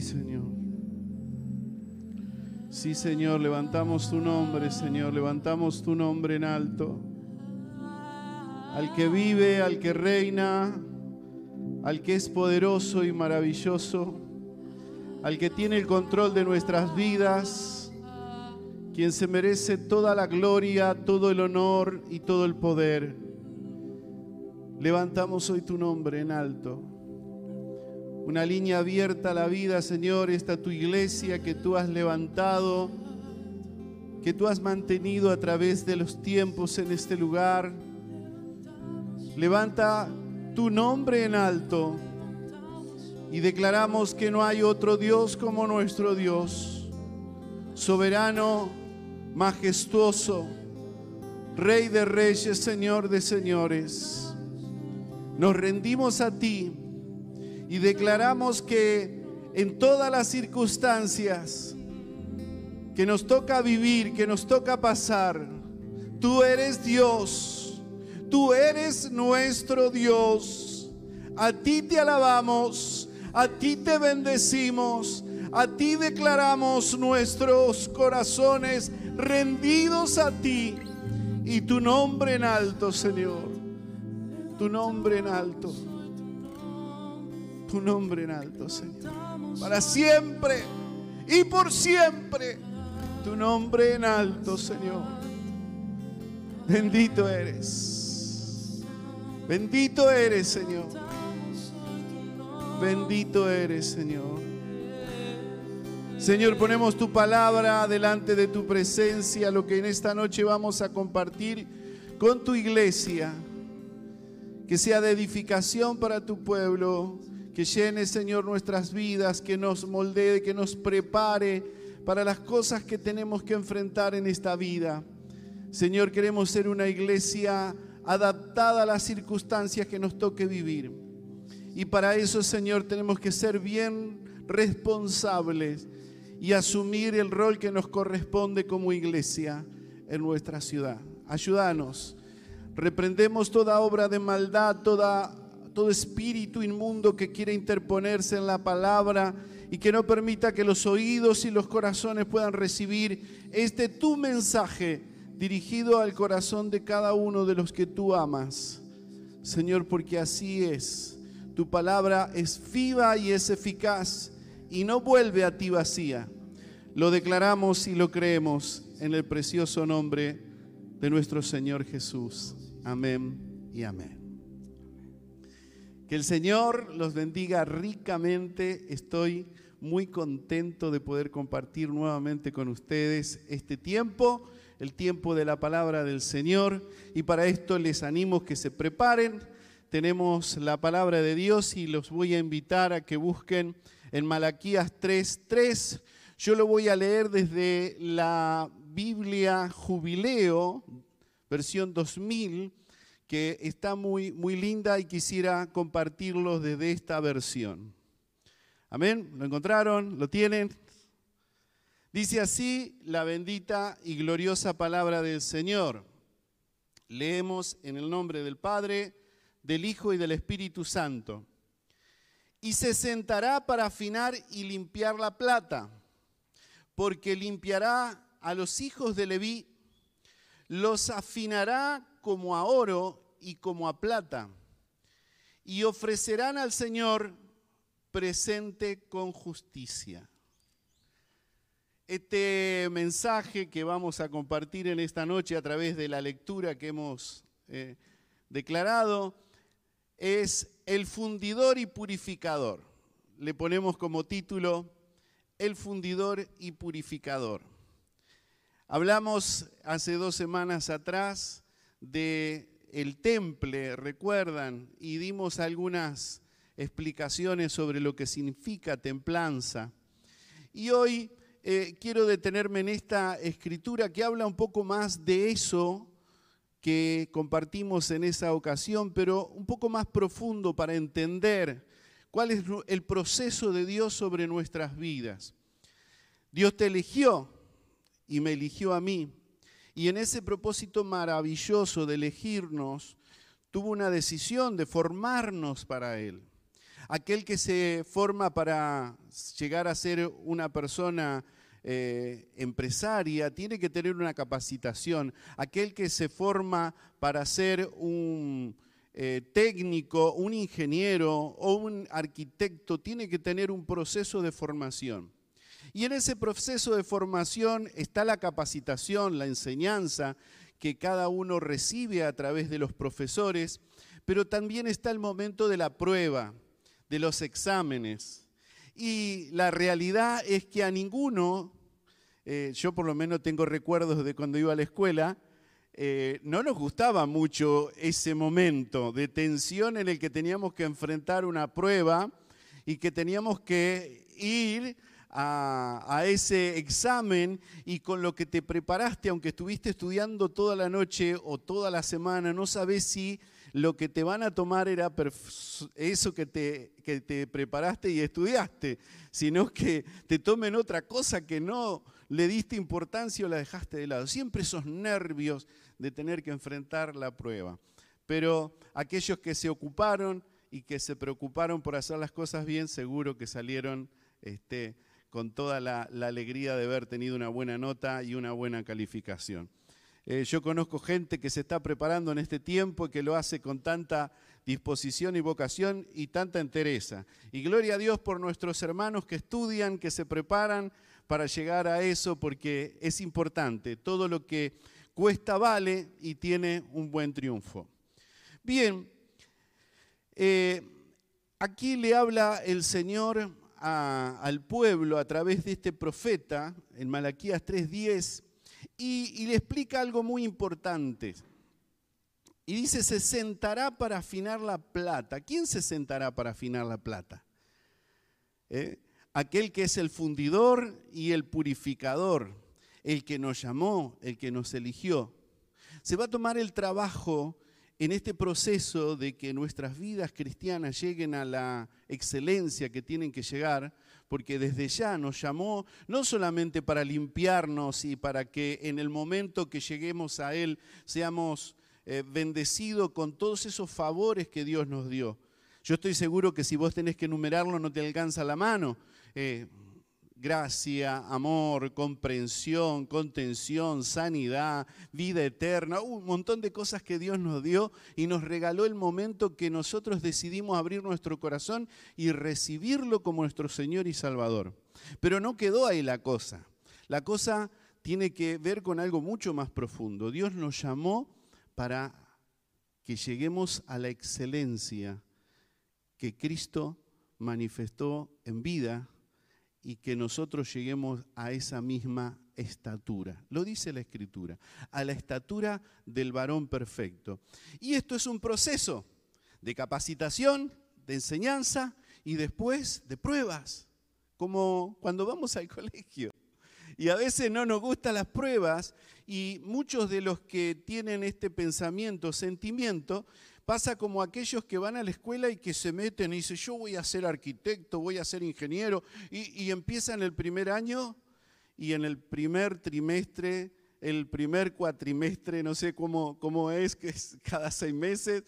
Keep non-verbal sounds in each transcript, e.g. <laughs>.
Señor. Sí, Señor, levantamos tu nombre, Señor, levantamos tu nombre en alto. Al que vive, al que reina, al que es poderoso y maravilloso, al que tiene el control de nuestras vidas, quien se merece toda la gloria, todo el honor y todo el poder. Levantamos hoy tu nombre en alto. Una línea abierta a la vida, Señor, esta tu iglesia que tú has levantado, que tú has mantenido a través de los tiempos en este lugar. Levanta tu nombre en alto y declaramos que no hay otro Dios como nuestro Dios, soberano, majestuoso, Rey de reyes, Señor de señores. Nos rendimos a ti y declaramos que en todas las circunstancias que nos toca vivir, que nos toca pasar, tú eres Dios, tú eres nuestro Dios. A ti te alabamos, a ti te bendecimos, a ti declaramos nuestros corazones rendidos a ti y tu nombre en alto, Señor. Tu nombre en alto. Tu nombre en alto, Señor. Para siempre y por siempre. Tu nombre en alto, Señor. Bendito eres. Bendito eres, Señor. Bendito eres, Señor. Señor, ponemos tu palabra delante de tu presencia, lo que en esta noche vamos a compartir con tu iglesia. Que sea de edificación para tu pueblo, que llene, Señor, nuestras vidas, que nos moldee, que nos prepare para las cosas que tenemos que enfrentar en esta vida. Señor, queremos ser una iglesia adaptada a las circunstancias que nos toque vivir. Y para eso, Señor, tenemos que ser bien responsables y asumir el rol que nos corresponde como iglesia en nuestra ciudad. Ayúdanos. Reprendemos toda obra de maldad, toda, todo espíritu inmundo que quiere interponerse en la palabra y que no permita que los oídos y los corazones puedan recibir este tu mensaje dirigido al corazón de cada uno de los que tú amas. Señor, porque así es. Tu palabra es viva y es eficaz y no vuelve a ti vacía. Lo declaramos y lo creemos en el precioso nombre de nuestro Señor Jesús. Amén y amén. Que el Señor los bendiga ricamente. Estoy muy contento de poder compartir nuevamente con ustedes este tiempo, el tiempo de la palabra del Señor. Y para esto les animo que se preparen. Tenemos la palabra de Dios y los voy a invitar a que busquen en Malaquías 3:3. Yo lo voy a leer desde la Biblia Jubileo, versión 2000, que está muy, muy linda y quisiera compartirlo desde esta versión. Amén. ¿Lo encontraron? ¿Lo tienen? Dice así la bendita y gloriosa palabra del Señor. Leemos en el nombre del Padre, del Hijo y del Espíritu Santo. Y se sentará para afinar y limpiar la plata, porque limpiará a los hijos de Leví, los afinará como a oro y como a plata, y ofrecerán al Señor presente con justicia. Este mensaje que vamos a compartir en esta noche a través de la lectura que hemos eh, declarado es el fundidor y purificador. Le ponemos como título el fundidor y purificador. Hablamos hace dos semanas atrás de el temple, recuerdan, y dimos algunas explicaciones sobre lo que significa templanza. Y hoy eh, quiero detenerme en esta escritura que habla un poco más de eso que compartimos en esa ocasión, pero un poco más profundo para entender cuál es el proceso de Dios sobre nuestras vidas. Dios te eligió y me eligió a mí. Y en ese propósito maravilloso de elegirnos, tuvo una decisión de formarnos para Él. aquel que se forma para llegar a ser una persona eh, empresaria tiene que tener una capacitación. Aquel que se forma para ser un eh, técnico, un ingeniero o un arquitecto tiene que tener un proceso de formación. Y en ese proceso de formación está la capacitación, la enseñanza que cada uno recibe a través de los profesores, pero también está el momento de la prueba, de los exámenes. Y la realidad es que a ninguno, eh, yo por lo menos tengo recuerdos de cuando iba a la escuela, eh, no nos gustaba mucho ese momento de tensión en el que teníamos que enfrentar una prueba y que teníamos que ir a, ese examen y con lo que te preparaste, aunque estuviste estudiando toda la noche o toda la semana, no sabes si lo que te van a tomar era eso que te, que te preparaste y estudiaste, sino que te tomen otra cosa que no le diste importancia o la dejaste de lado. Siempre esos nervios de tener que enfrentar la prueba. Pero aquellos que se ocuparon y que se preocuparon por hacer las cosas bien, seguro que salieron este, con toda la, alegría de haber tenido una buena nota y una buena calificación. Eh, yo conozco gente que se está preparando en este tiempo y que lo hace con tanta disposición y vocación y tanta entereza. Y gloria a Dios por nuestros hermanos que estudian, que se preparan para llegar a eso, porque es importante. Todo lo que cuesta vale y tiene un buen triunfo. Bien, eh, aquí le habla el Señor al pueblo a través de este profeta en Malaquías 3:10 y, le explica algo muy importante. Y dice, se sentará para afinar la plata. ¿Quién se sentará para afinar la plata? ¿Eh? Aquel que es el fundidor y el purificador, el que nos llamó, el que nos eligió. Se va a tomar el trabajo en este proceso de que nuestras vidas cristianas lleguen a la excelencia que tienen que llegar, porque desde ya nos llamó no solamente para limpiarnos y para que en el momento que lleguemos a Él seamos eh, bendecidos con todos esos favores que Dios nos dio. Yo estoy seguro que si vos tenés que enumerarlo no te alcanza la mano. Eh, gracia, amor, comprensión, contención, sanidad, vida eterna, un montón de cosas que Dios nos dio y nos regaló el momento que nosotros decidimos abrir nuestro corazón y recibirlo como nuestro Señor y Salvador. Pero no quedó ahí la cosa. La cosa tiene que ver con algo mucho más profundo. Dios nos llamó para que lleguemos a la excelencia que Cristo manifestó en vida y que nosotros lleguemos a esa misma estatura. Lo dice la Escritura, a la estatura del varón perfecto. Y esto es un proceso de capacitación, de enseñanza y después de pruebas, como cuando vamos al <laughs> colegio. Y a veces no nos gustan las pruebas y muchos de los que tienen este pensamiento, sentimiento, Pasa como aquellos que van a la escuela y que se meten y dicen, yo voy a ser arquitecto, voy a ser ingeniero, y, empiezan el primer año y en el primer trimestre, el primer cuatrimestre, no sé cómo, cómo es, que es cada seis meses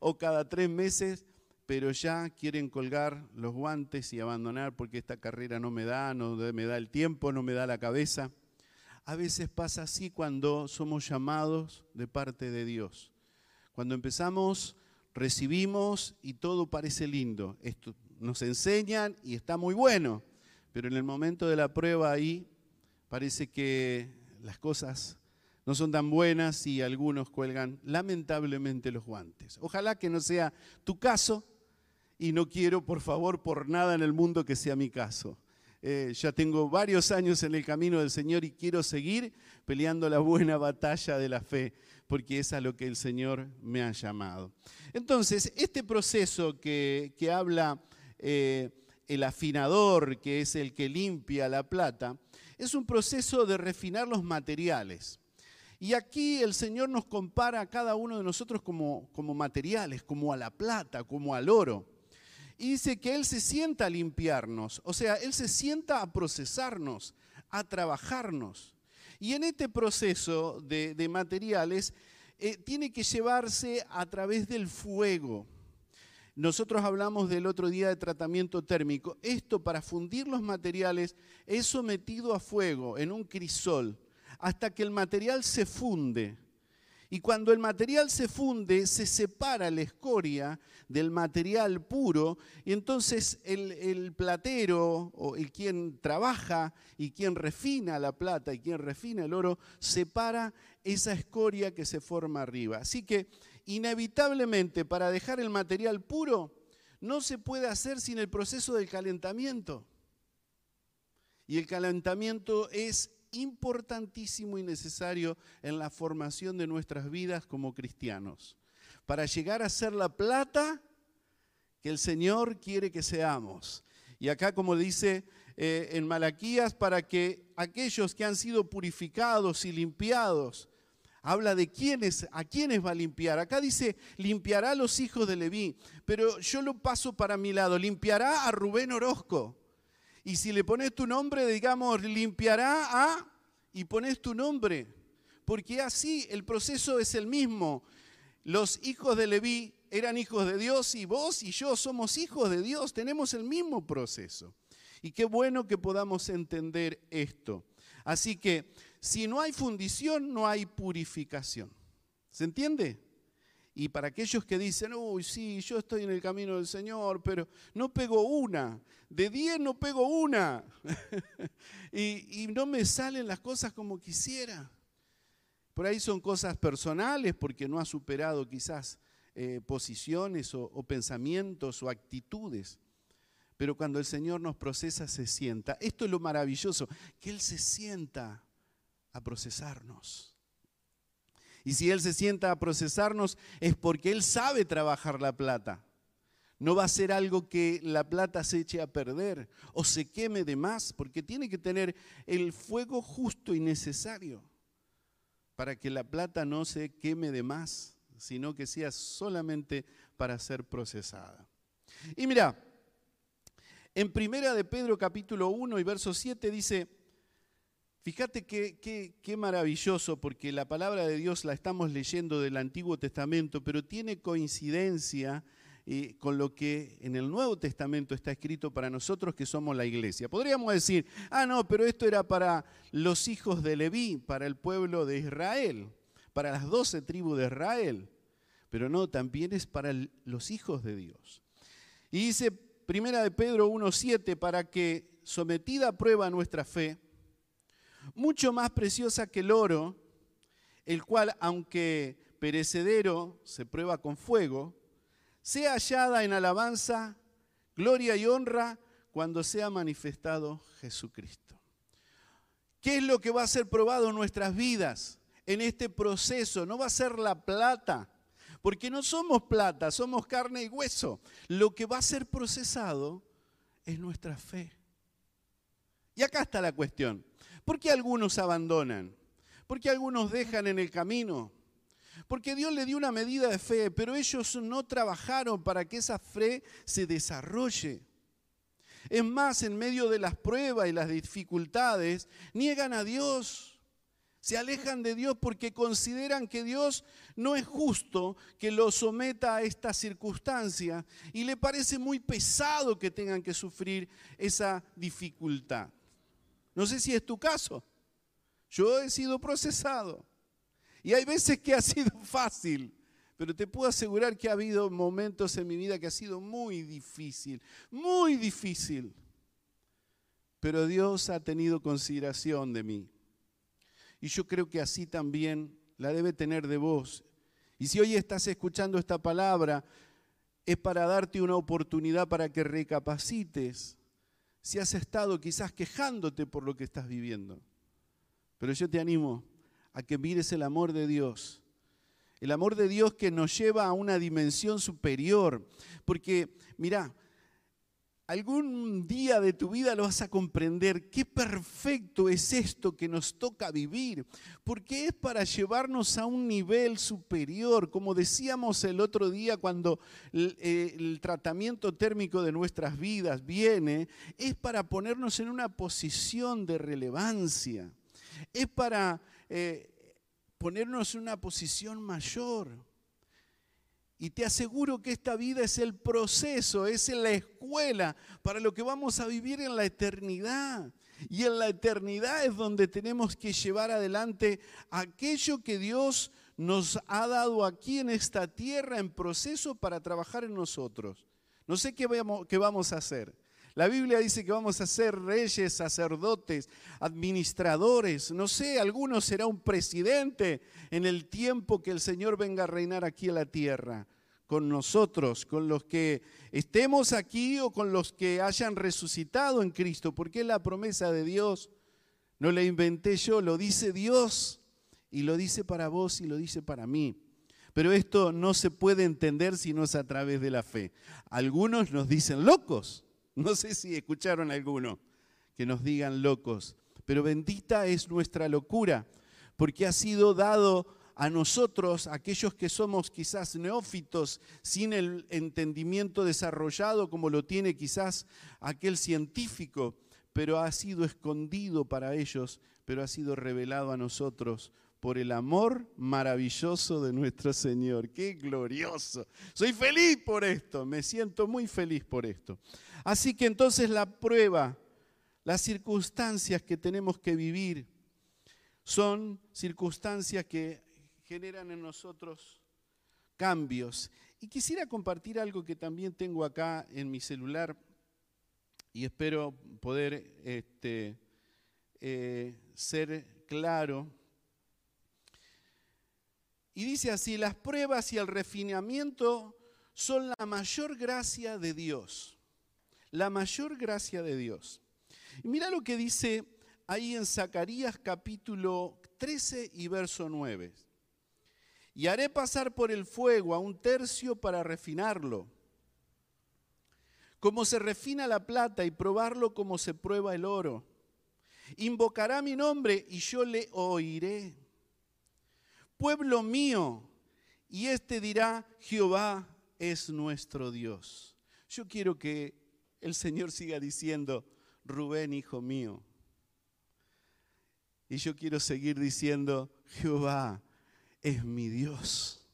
o cada tres meses, pero ya quieren colgar los guantes y abandonar porque esta carrera no me da, no me da el tiempo, no me da la cabeza. A veces pasa así cuando somos llamados de parte de Dios. Cuando empezamos, recibimos y todo parece lindo. Esto, nos enseñan y está muy bueno, pero en el momento de la prueba ahí parece que las cosas no son tan buenas y algunos cuelgan lamentablemente los guantes. Ojalá que no sea tu caso y no quiero, por favor, por nada en el mundo que sea mi caso. Eh, ya tengo varios años en el camino del Señor y quiero seguir peleando la buena batalla de la fe porque es a lo que el Señor me ha llamado. Entonces, este proceso que, habla eh, el afinador, que es el que limpia la plata, es un proceso de refinar los materiales. Y aquí el Señor nos compara a cada uno de nosotros como, como materiales, como a la plata, como al oro. Y dice que Él se sienta a limpiarnos, o sea, Él se sienta a procesarnos, a trabajarnos. Y en este proceso de, materiales eh, tiene que llevarse a través del fuego. Nosotros hablamos del otro día de tratamiento térmico. Esto para fundir los materiales es sometido a fuego en un crisol hasta que el material se funde. Y cuando el material se funde, se separa la escoria del material puro y entonces el, platero o el quien trabaja y quien refina la plata y quien refina el oro, separa esa escoria que se forma arriba. Así que inevitablemente para dejar el material puro no se puede hacer sin el proceso del calentamiento. Y el calentamiento es importantísimo y necesario en la formación de nuestras vidas como cristianos, para llegar a ser la plata que el Señor quiere que seamos. Y acá, como dice eh, en Malaquías, para que aquellos que han sido purificados y limpiados, habla de quiénes, a quiénes va a limpiar. Acá dice, limpiará a los hijos de Leví, pero yo lo paso para mi lado, limpiará a Rubén Orozco. Y si le pones tu nombre, digamos, limpiará a y pones tu nombre. Porque así el proceso es el mismo. Los hijos de Leví eran hijos de Dios y vos y yo somos hijos de Dios. Tenemos el mismo proceso. Y qué bueno que podamos entender esto. Así que si no hay fundición, no hay purificación. ¿Se entiende? Y para aquellos que dicen, uy, sí, yo estoy en el camino del Señor, pero no pego una, de diez no pego una, <laughs> y, no me salen las cosas como quisiera. Por ahí son cosas personales porque no ha superado quizás eh, posiciones o pensamientos o actitudes. Pero cuando el Señor nos procesa, se sienta. Esto es lo maravilloso, que Él se sienta a procesarnos. Y si Él se sienta a procesarnos es porque Él sabe trabajar la plata. No va a ser algo que la plata se eche a perder o se queme de más, porque tiene que tener el fuego justo y necesario para que la plata no se queme de más, sino que sea solamente para ser procesada. Y mira, en Primera de Pedro capítulo 1 y verso 7 dice, Fíjate qué, maravilloso, porque la palabra de Dios la estamos leyendo del Antiguo Testamento, pero tiene coincidencia eh, con lo que en el Nuevo Testamento está escrito para nosotros que somos la iglesia. Podríamos decir, ah, no, pero esto era para los hijos de Leví, para el pueblo de Israel, para las doce tribus de Israel. Pero no, también es para los hijos de Dios. Y dice Primera de Pedro 1.7, para que sometida a prueba nuestra fe, mucho más preciosa que el oro, el cual, aunque perecedero, se prueba con fuego, sea hallada en alabanza, gloria y honra cuando sea manifestado Jesucristo. ¿Qué es lo que va a ser probado en nuestras vidas en este proceso? No va a ser la plata, porque no somos plata, somos carne y hueso. Lo que va a ser procesado es nuestra fe. Y acá está la cuestión. ¿Por qué algunos abandonan? ¿Por qué algunos dejan en el camino? Porque Dios le dio una medida de fe, pero ellos no trabajaron para que esa fe se desarrolle. Es más, en medio de las pruebas y las dificultades, niegan a Dios. Se alejan de Dios porque consideran que Dios no es justo que los someta a esta circunstancia y le parece muy pesado que tengan que sufrir esa dificultad. No sé si es tu caso. Yo he sido procesado. Y hay veces que ha sido <laughs> fácil, pero te puedo asegurar que ha habido momentos en mi vida que ha sido muy difícil, muy difícil. Pero Dios ha tenido consideración de mí. Y yo creo que así también la debe tener de vos. Y si hoy estás escuchando esta palabra, es para darte una oportunidad para que recapacites si has estado quizás quejándote por lo que estás viviendo. Pero yo te animo a que mires el amor de Dios. El amor de Dios que nos lleva a una dimensión superior. Porque, mira, algún día de tu vida lo vas a comprender. Qué perfecto es esto que nos toca vivir, porque es para llevarnos a un nivel superior, como decíamos el otro día cuando el, eh, tratamiento térmico de nuestras vidas viene, es para ponernos en una posición de relevancia, es para eh, ponernos en una posición mayor. Y te aseguro que esta vida es el proceso, es la escuela para lo que vamos a vivir en la eternidad. Y en la eternidad es donde tenemos que llevar adelante aquello que Dios nos ha dado aquí en esta tierra en proceso para trabajar en nosotros. No sé qué vamos, a hacer. La Biblia dice que vamos a ser reyes, sacerdotes, administradores. No sé, algunos será un presidente en el tiempo que el Señor venga a reinar aquí en la tierra con nosotros, con los que estemos aquí o con los que hayan resucitado en Cristo, porque es la promesa de Dios. No la inventé yo, lo dice Dios y lo dice para vos y lo dice para mí. Pero esto no se puede entender si no es a través de la fe. Algunos nos dicen locos. No sé si escucharon alguno que nos digan locos. Pero bendita es nuestra locura, porque ha sido dado a nosotros, aquellos que somos quizás neófitos, sin el entendimiento desarrollado como lo tiene quizás aquel científico, pero ha sido escondido para ellos, pero ha sido revelado a nosotros por el amor maravilloso de nuestro Señor. ¡Qué glorioso! Soy feliz por esto, me siento muy feliz por esto. Así que entonces la prueba, las circunstancias que tenemos que vivir, son circunstancias que generan en nosotros cambios. Y quisiera compartir algo que también tengo acá en mi celular y espero poder este, eh, ser claro. Y dice así, las pruebas y el refinamiento son la mayor gracia de Dios. La mayor gracia de Dios. Y mira lo que dice ahí en Zacarías capítulo 13 y verso 9 y haré pasar por el fuego a un tercio para refinarlo, como se refina la plata y probarlo como se prueba el oro. Invocará mi nombre y yo le oiré. Pueblo mío, y éste dirá, Jehová es nuestro Dios. Yo quiero que el Señor siga diciendo, Rubén, hijo mío. Y yo quiero seguir diciendo, Jehová es mi Dios.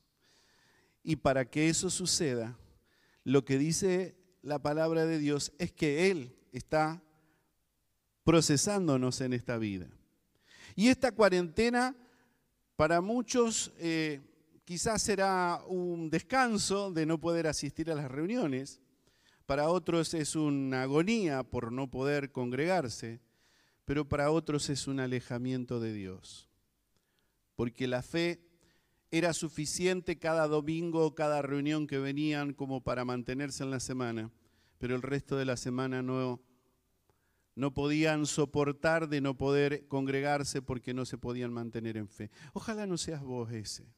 Y para que eso suceda, lo que dice la palabra de Dios es que Él está procesándonos en esta vida. Y esta cuarentena para muchos eh, quizás será un descanso de no poder asistir a las reuniones, para otros es una agonía por no poder congregarse, pero para otros es un alejamiento de Dios. Porque la fe era suficiente cada domingo cada reunión que venían como para mantenerse en la semana, pero el resto de la semana no, no podían soportar de no poder congregarse porque no se podían mantener en fe. Ojalá no seas vos ese.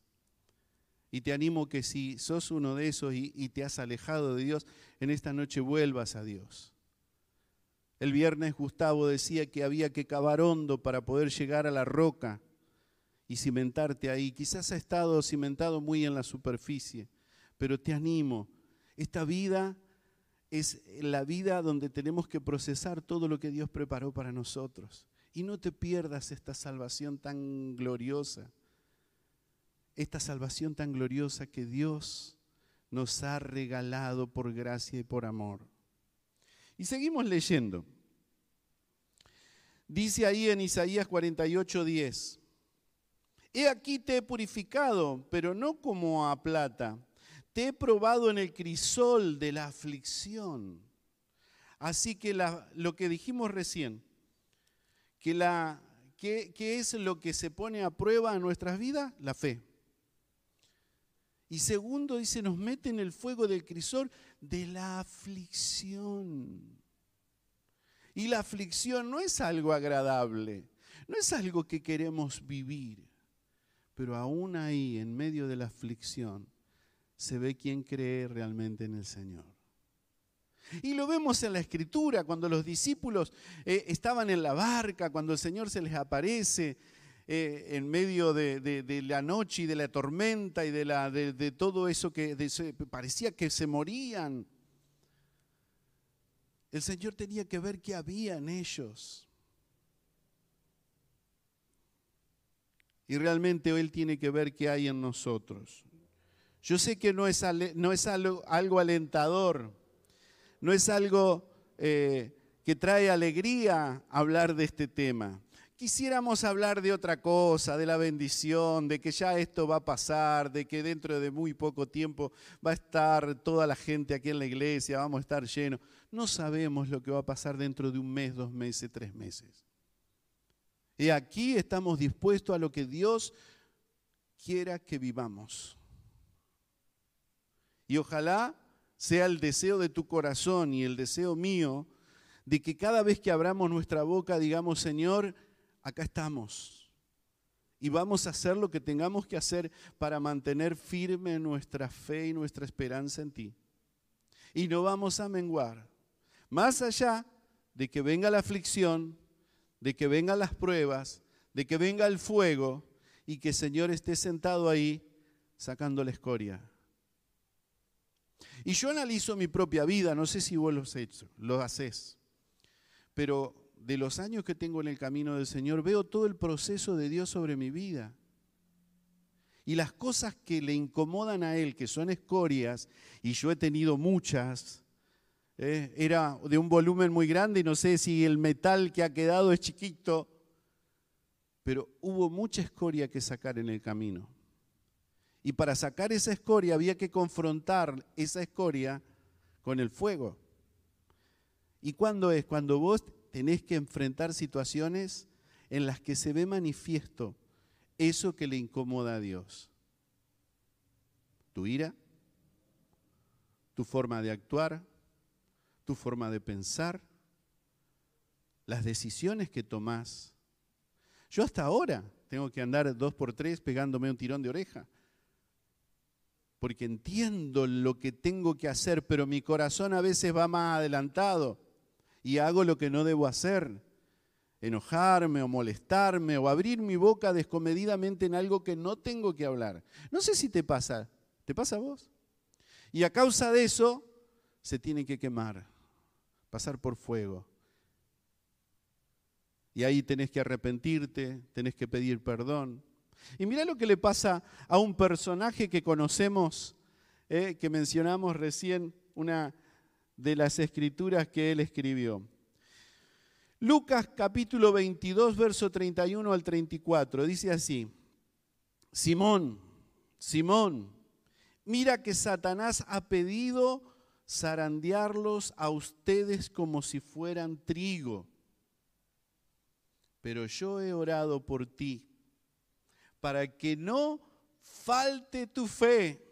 Y te animo que si sos uno de esos y, y te has alejado de Dios, en esta noche vuelvas a Dios. El viernes Gustavo decía que había que cavar hondo para poder llegar a la roca y cimentarte ahí. Quizás ha estado cimentado muy en la superficie, pero te animo. Esta vida es la vida donde tenemos que procesar todo lo que Dios preparó para nosotros. Y no te pierdas esta salvación tan gloriosa, esta salvación tan gloriosa que Dios nos ha regalado por gracia y por amor. Y seguimos leyendo. Dice ahí en Isaías 48, 10. He aquí te he purificado, pero no como a plata. Te he probado en el crisol de la aflicción. Así que lo que dijimos recién, que la, ¿qué, es lo que se pone a prueba en nuestras vidas? La fe. Y segundo, dice, nos mete en el fuego del crisol de la aflicción. Y la aflicción no es algo agradable, no es algo que queremos vivir pero aún ahí, en medio de la aflicción, se ve quién cree realmente en el Señor. Y lo vemos en la escritura, cuando los discípulos eh, estaban en la barca, cuando el Señor se les aparece eh, en medio de, la noche y de la tormenta y de, de todo eso que parecía que se morían. El Señor tenía que ver qué había en ellos. Y realmente Él tiene que ver qué hay en nosotros. Yo sé que no es, algo, alentador, no es algo eh, que trae alegría hablar de este tema. Quisiéramos hablar de otra cosa, de la bendición, de que ya esto va a pasar, de que dentro de muy poco tiempo va a estar toda la gente aquí en la iglesia, vamos a estar llenos. No sabemos lo que va a pasar dentro de un mes, dos meses, tres meses. Y aquí estamos dispuestos a lo que Dios quiera que vivamos. Y ojalá sea el deseo de tu corazón y el deseo mío de que cada vez que abramos nuestra boca digamos, Señor, acá estamos. Y vamos a hacer lo que tengamos que hacer para mantener firme nuestra fe y nuestra esperanza en ti. Y no vamos a menguar. Más allá de que venga la aflicción, de que vengan las pruebas, de que venga el fuego y que Señor esté sentado ahí sacando la escoria. Y yo analizo mi propia vida, no sé si vos lo, hecho, lo haces, pero de los años que tengo en el camino del Señor veo todo el proceso de Dios sobre mi vida. Y las cosas que le incomodan a Él, que son escorias, y yo he tenido muchas, ¿eh? era de un volumen muy grande y no sé si el metal que ha quedado es chiquito, pero hubo mucha escoria que sacar en el camino. Y para sacar esa escoria había que confrontar esa escoria con el fuego. ¿Y cuándo es? Cuando vos tenés que enfrentar situaciones en las que se ve manifiesto eso que le incomoda a Dios. Tu ira, tu forma de actuar, tu forma de pensar, las decisiones que tomás. Yo hasta ahora tengo que andar dos por tres pegándome un tirón de oreja, porque entiendo lo que tengo que hacer, pero mi corazón a veces va más adelantado y hago lo que no debo hacer. Enojarme o molestarme o abrir mi boca descomedidamente en algo que no tengo que hablar. No sé si te pasa. ¿Te pasa a vos? Y a causa de eso se tiene que quemar pasar por fuego. Y ahí tenés que arrepentirte, tenés que pedir perdón. Y mira lo que le pasa a un personaje que conocemos, eh, que mencionamos recién, una de las escrituras que él escribió. Lucas capítulo 22, verso 31 al 34, dice así, Simón, Simón, mira que Satanás ha pedido zarandearlos a ustedes como si fueran trigo. Pero yo he orado por ti, para que no falte tu fe.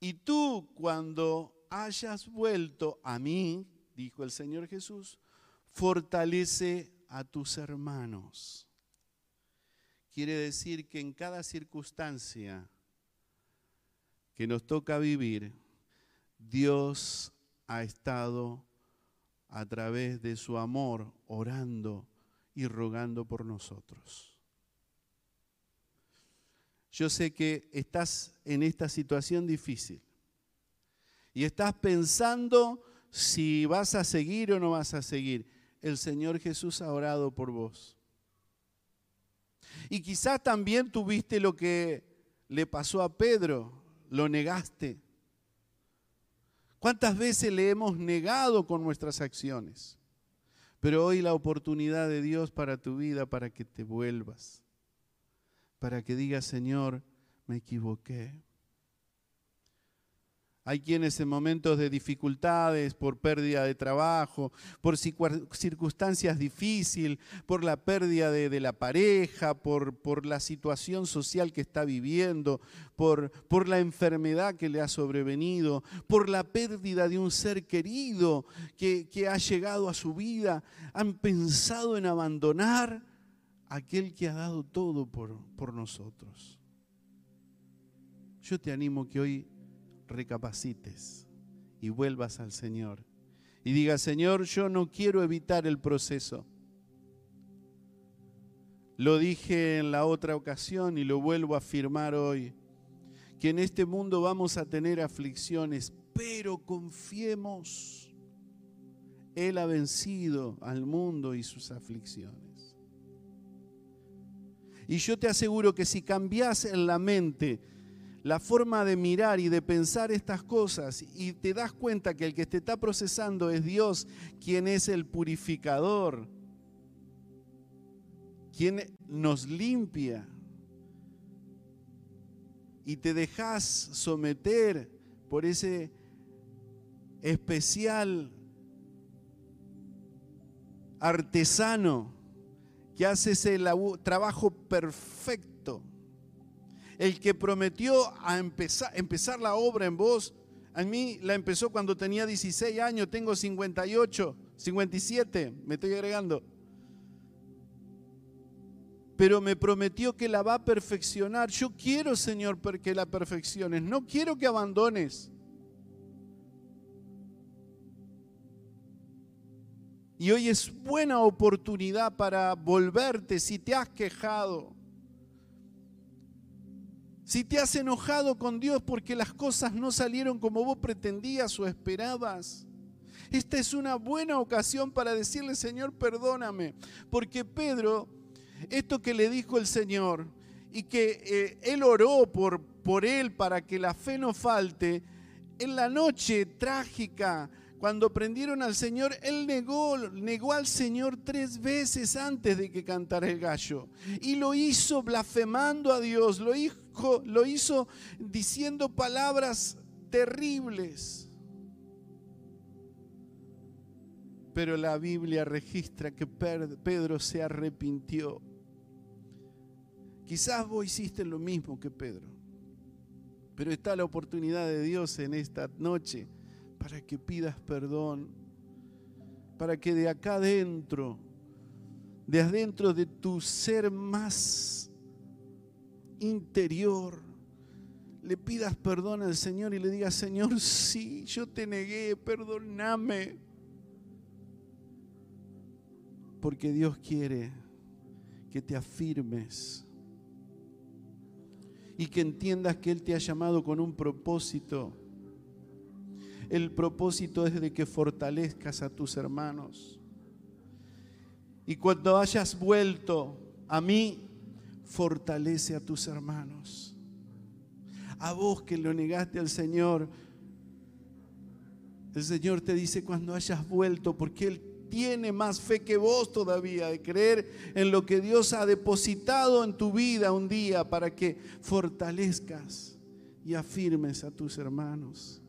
Y tú cuando hayas vuelto a mí, dijo el Señor Jesús, fortalece a tus hermanos. Quiere decir que en cada circunstancia que nos toca vivir, Dios ha estado a través de su amor orando y rogando por nosotros. Yo sé que estás en esta situación difícil y estás pensando si vas a seguir o no vas a seguir. El Señor Jesús ha orado por vos. Y quizás también tuviste lo que le pasó a Pedro, lo negaste. ¿Cuántas veces le hemos negado con nuestras acciones? Pero hoy la oportunidad de Dios para tu vida, para que te vuelvas, para que digas, Señor, me equivoqué. Hay quienes en momentos de dificultades, por pérdida de trabajo, por circunstancias difíciles, por la pérdida de, la pareja, por, la situación social que está viviendo, por, la enfermedad que le ha sobrevenido, por la pérdida de un ser querido que, ha llegado a su vida, han pensado en abandonar aquel que ha dado todo por, por nosotros. Yo te animo que hoy recapacites y vuelvas al Señor. Y diga, Señor, yo no quiero evitar el proceso. Lo dije en la otra ocasión y lo vuelvo a afirmar hoy, que en este mundo vamos a tener aflicciones, pero confiemos, Él ha vencido al mundo y sus aflicciones. Y yo te aseguro que si cambias en la mente, la forma de mirar y de pensar estas cosas y te das cuenta que el que te está procesando es Dios, quien es el purificador, quien nos limpia y te dejas someter por ese especial artesano que hace ese trabajo perfecto, el que prometió a empezar, empezar la obra en vos, a mí la empezó cuando tenía 16 años, tengo 58, 57, me estoy agregando. Pero me prometió que la va a perfeccionar. Yo quiero, Señor, que la perfecciones. No quiero que abandones. Y hoy es buena oportunidad para volverte si te has quejado. Si te has enojado con Dios porque las cosas no salieron como vos pretendías o esperabas. Esta es una buena ocasión para decirle, Señor, perdóname. Porque Pedro, esto que le dijo el Señor y que eh, él oró por, por él para que la fe no falte, en la noche trágica cuando prendieron al Señor, él negó, negó al Señor tres veces antes de que cantara el gallo. Y lo hizo blasfemando a Dios, lo hizo, lo hizo diciendo palabras terribles. Pero la Biblia registra que Pedro se arrepintió. Quizás vos hiciste lo mismo que Pedro, pero está la oportunidad de Dios en esta noche para que pidas perdón, para que de acá adentro, de adentro de tu ser más interior, le pidas perdón al Señor y le digas, Señor, sí, yo te negué, perdóname. Porque Dios quiere que te afirmes y que entiendas que Él te ha llamado con un propósito el propósito es de que fortalezcas a tus hermanos. Y cuando hayas vuelto a mí, fortalece a tus hermanos. A vos que lo negaste al Señor, el Señor te dice cuando hayas vuelto, porque Él tiene más fe que vos todavía de creer en lo que Dios ha depositado en tu vida un día para que fortalezcas y afirmes a tus hermanos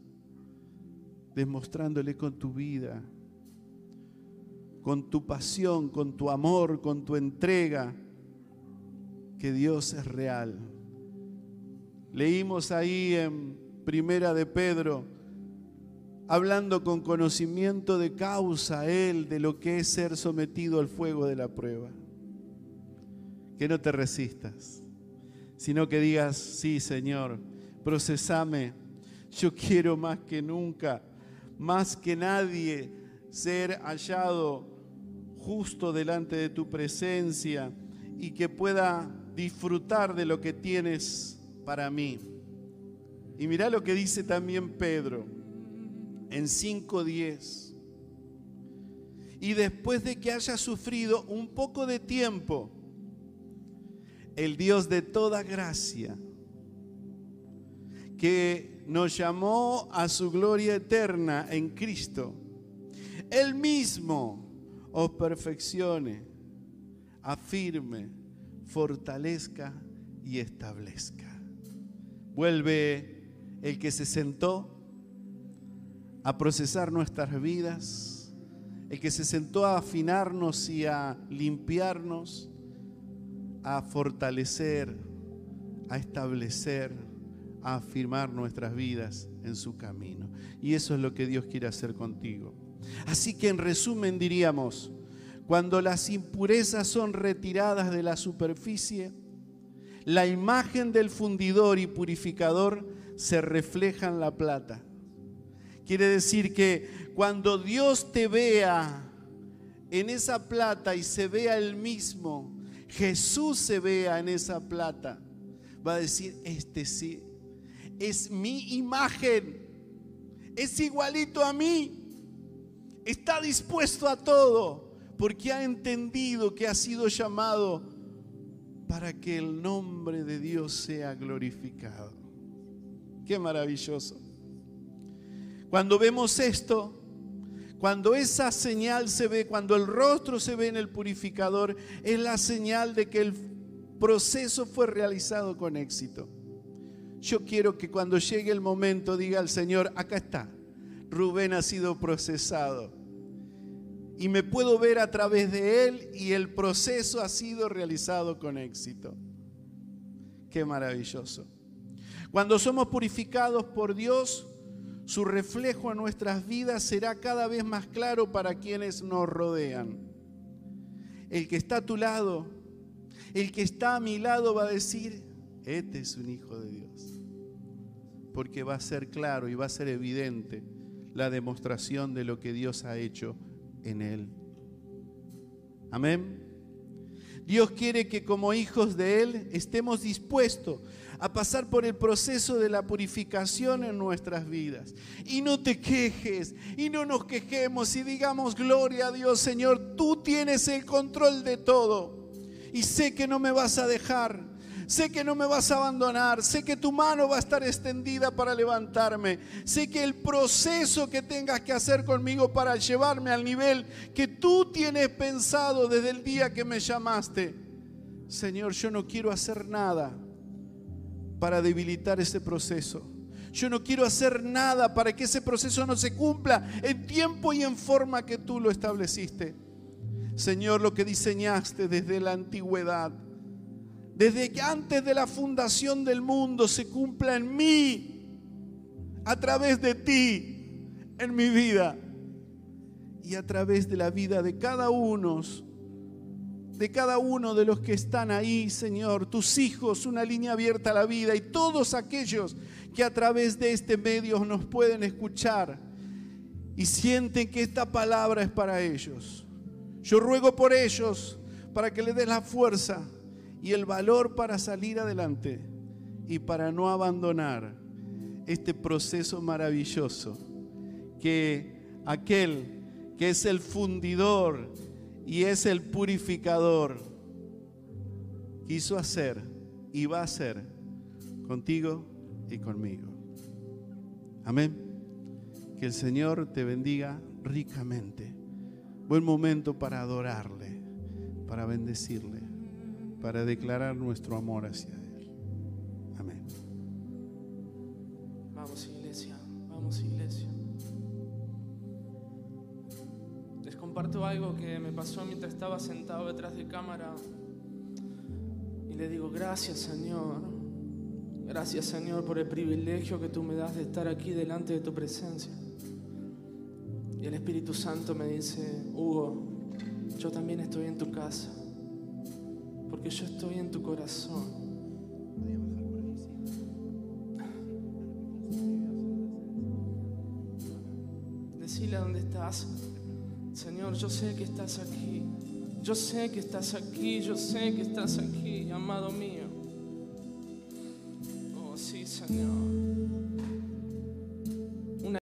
demostrándole con tu vida, con tu pasión, con tu amor, con tu entrega, que Dios es real. Leímos ahí en Primera de Pedro, hablando con conocimiento de causa Él de lo que es ser sometido al fuego de la prueba. Que no te resistas, sino que digas, sí Señor, procesame, yo quiero más que nunca más que nadie ser hallado justo delante de tu presencia y que pueda disfrutar de lo que tienes para mí. Y mira lo que dice también Pedro en 5.10. Y después de que haya sufrido un poco de tiempo, el Dios de toda gracia, que nos llamó a su gloria eterna en Cristo. Él mismo os perfeccione, afirme, fortalezca y establezca. Vuelve el que se sentó a procesar nuestras vidas, el que se sentó a afinarnos y a limpiarnos, a fortalecer, a establecer a afirmar nuestras vidas en su camino. Y eso es lo que Dios quiere hacer contigo. Así que en resumen diríamos, cuando las impurezas son retiradas de la superficie, la imagen del fundidor y purificador se refleja en la plata. Quiere decir que cuando Dios te vea en esa plata y se vea el mismo, Jesús se vea en esa plata, va a decir, este sí es mi imagen, es igualito a mí, está dispuesto a todo, porque ha entendido que ha sido llamado para que el nombre de Dios sea glorificado. Qué maravilloso. Cuando vemos esto, cuando esa señal se ve, cuando el rostro se ve en el purificador, es la señal de que el proceso fue realizado con éxito. Yo quiero que cuando llegue el momento diga al Señor, acá está, Rubén ha sido procesado. Y me puedo ver a través de él y el proceso ha sido realizado con éxito. Qué maravilloso. Cuando somos purificados por Dios, su reflejo en nuestras vidas será cada vez más claro para quienes nos rodean. El que está a tu lado, el que está a mi lado va a decir, este es un hijo de Dios. Porque va a ser claro y va a ser evidente la demostración de lo que Dios ha hecho en él. Amén. Dios quiere que como hijos de Él estemos dispuestos a pasar por el proceso de la purificación en nuestras vidas. Y no te quejes y no nos quejemos y digamos, gloria a Dios Señor, tú tienes el control de todo. Y sé que no me vas a dejar. Sé que no me vas a abandonar. Sé que tu mano va a estar extendida para levantarme. Sé que el proceso que tengas que hacer conmigo para llevarme al nivel que tú tienes pensado desde el día que me llamaste. Señor, yo no quiero hacer nada para debilitar ese proceso. Yo no quiero hacer nada para que ese proceso no se cumpla en tiempo y en forma que tú lo estableciste. Señor, lo que diseñaste desde la antigüedad, desde que antes de la fundación del mundo se cumpla en mí, a través de ti, en mi vida y a través de la vida de cada uno de cada uno de los que están ahí, Señor, tus hijos, una línea abierta a la vida y todos aquellos que a través de este medio nos pueden escuchar y sienten que esta palabra es para ellos. Yo ruego por ellos para que le des la fuerza y el valor para salir adelante y para no abandonar este proceso maravilloso que aquel que es el fundidor y es el purificador. Quiso hacer y va a hacer contigo y conmigo. Amén. Que el Señor te bendiga ricamente. Buen momento para adorarle, para bendecirle, para declarar nuestro amor hacia Él. Amén. Vamos iglesia, vamos iglesia. comparto algo que me pasó mientras estaba sentado detrás de cámara y le digo, gracias Señor, gracias Señor por el privilegio que tú me das de estar aquí delante de tu presencia. Y el Espíritu Santo me dice, Hugo, yo también estoy en tu casa, porque yo estoy en tu corazón. Decile a dónde estás. Señor, yo sé que estás aquí. Yo sé que estás aquí. Yo sé que estás aquí, amado mío. Oh, sí, Señor.